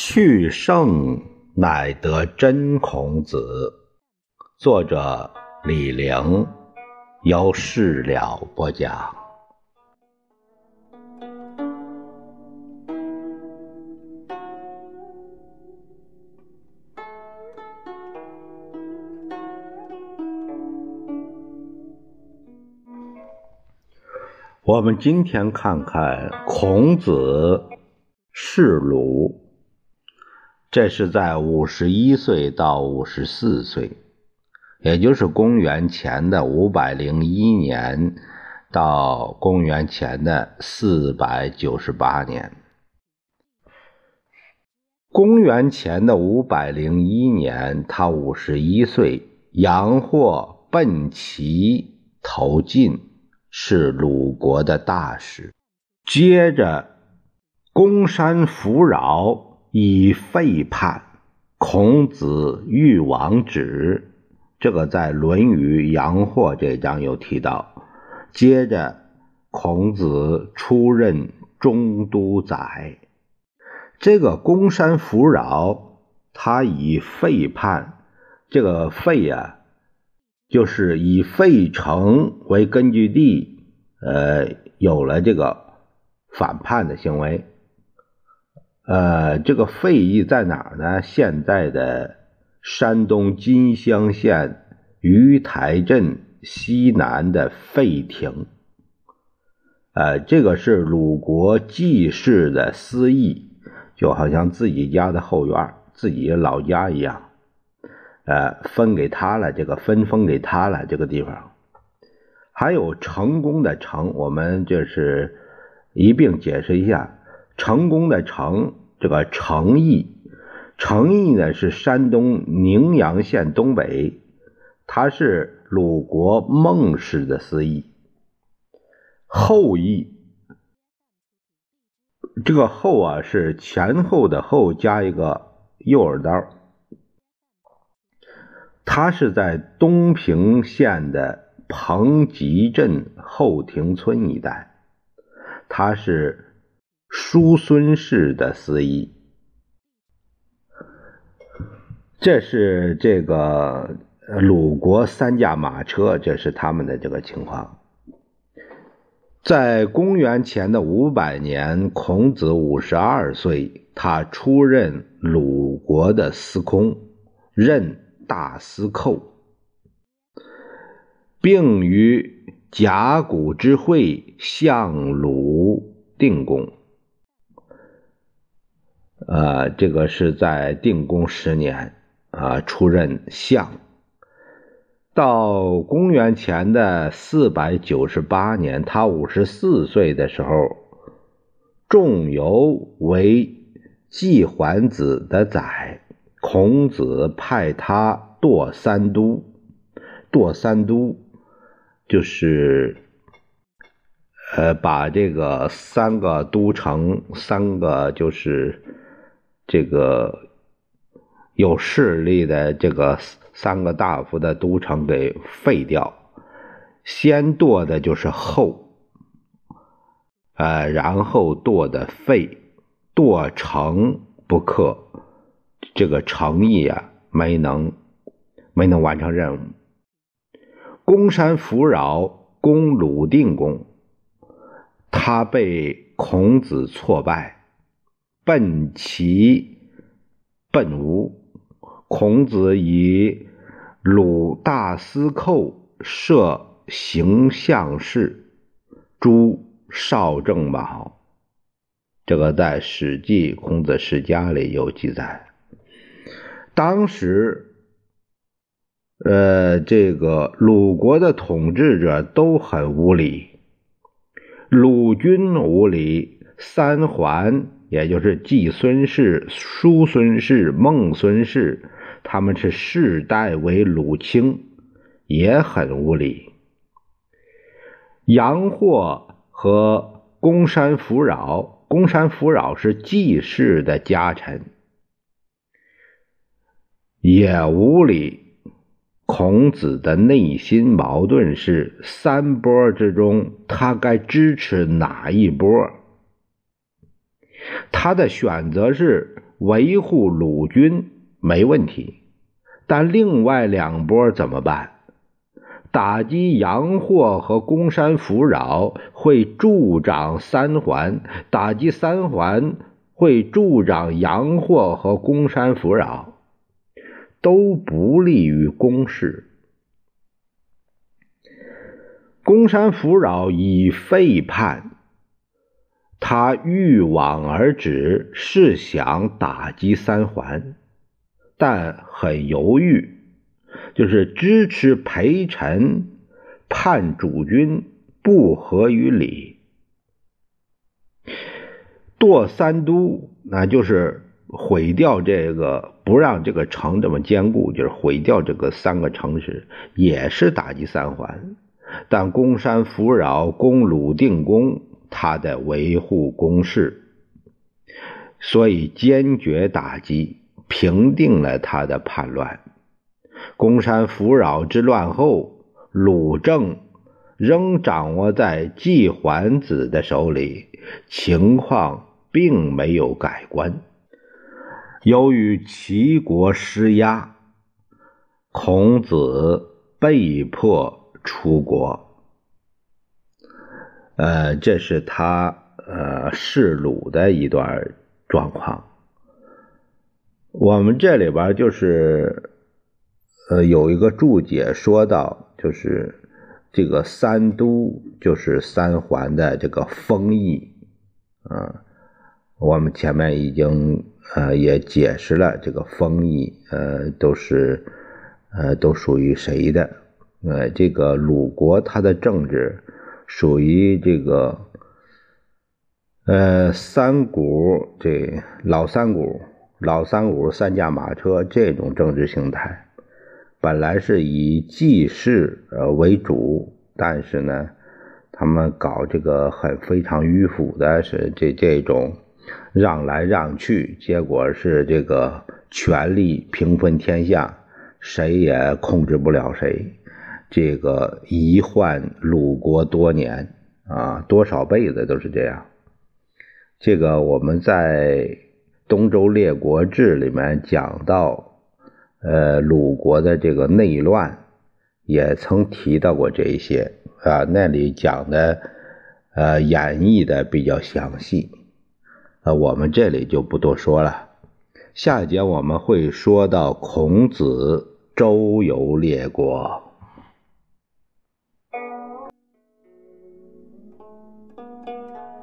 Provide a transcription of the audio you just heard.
去圣乃得真孔子。作者李陵，由事了播讲。我们今天看看孔子是鲁。这是在五十一岁到五十四岁，也就是公元前的五百零一年到公元前的四百九十八年。公元前的五百零一年，他五十一岁，杨霍奔齐投晋，是鲁国的大使。接着，公山扶扰。以废叛，孔子欲王止，这个在《论语·阳货》这章有提到。接着，孔子出任中都宰。这个公山弗扰，他以废叛，这个废啊，就是以费城为根据地，呃，有了这个反叛的行为。呃，这个费邑在哪儿呢？现在的山东金乡县鱼台镇西南的费亭。呃，这个是鲁国季氏的私邑，就好像自己家的后院、自己老家一样。呃，分给他了，这个分封给他了，这个地方。还有成功的成，我们就是一并解释一下。成功的成，这个成邑，成邑呢是山东宁阳县东北，它是鲁国孟氏的司邑。后邑，这个后啊是前后的后加一个右耳刀，它是在东平县的彭集镇后亭村一带，它是。叔孙氏的司仪，这是这个鲁国三驾马车，这是他们的这个情况。在公元前的五百年，孔子五十二岁，他出任鲁国的司空，任大司寇，并于甲骨之会向鲁定公。呃，这个是在定公十年啊，出任相。到公元前的四百九十八年，他五十四岁的时候，仲由为季桓子的宰，孔子派他堕三都。堕三都就是呃，把这个三个都城，三个就是。这个有势力的这个三个大夫的都城给废掉，先剁的就是后，呃，然后剁的废，剁成不克，这个诚意啊没能没能完成任务。公山扶饶攻鲁定公，他被孔子挫败。奔齐，奔吴。孔子以鲁大司寇设行相事，诸少正卯。这个在《史记·孔子世家》里有记载。当时，呃，这个鲁国的统治者都很无礼，鲁军无礼，三桓。也就是季孙氏、叔孙氏、孟孙氏，他们是世代为鲁卿，也很无礼。杨霍和公山弗扰，公山弗扰是季氏的家臣，也无礼。孔子的内心矛盾是：三波之中，他该支持哪一波？他的选择是维护鲁军没问题，但另外两波怎么办？打击洋货和公山扶扰会助长三环，打击三环会助长洋货和公山扶扰，都不利于攻势。公山扶扰已废叛，他欲往而止，是想打击三环，但很犹豫。就是支持陪臣叛主君不合于理，堕三都，那就是毁掉这个，不让这个城这么坚固，就是毁掉这个三个城市，也是打击三环。但攻山扶扰攻鲁定公，他的维护攻势，所以坚决打击，平定了他的叛乱。公山弗扰之乱后，鲁政仍掌握在季桓子的手里，情况并没有改观。由于齐国施压，孔子被迫出国。呃，这是他呃弑鲁的一段状况。我们这里边就是。呃，有一个注解说到，就是这个三都就是三环的这个封邑，啊，我们前面已经呃也解释了这个封邑，呃，都是呃都属于谁的？呃，这个鲁国它的政治属于这个呃三股这老三股老三股三驾马车这种政治形态。本来是以祭祀呃为主，但是呢，他们搞这个很非常迂腐的，是这这种让来让去，结果是这个权力平分天下，谁也控制不了谁。这个遗患鲁国多年啊，多少辈子都是这样。这个我们在《东周列国志》里面讲到。呃，鲁国的这个内乱也曾提到过这一些啊，那里讲的呃演绎的比较详细，啊，我们这里就不多说了。下一节我们会说到孔子周游列国。thank you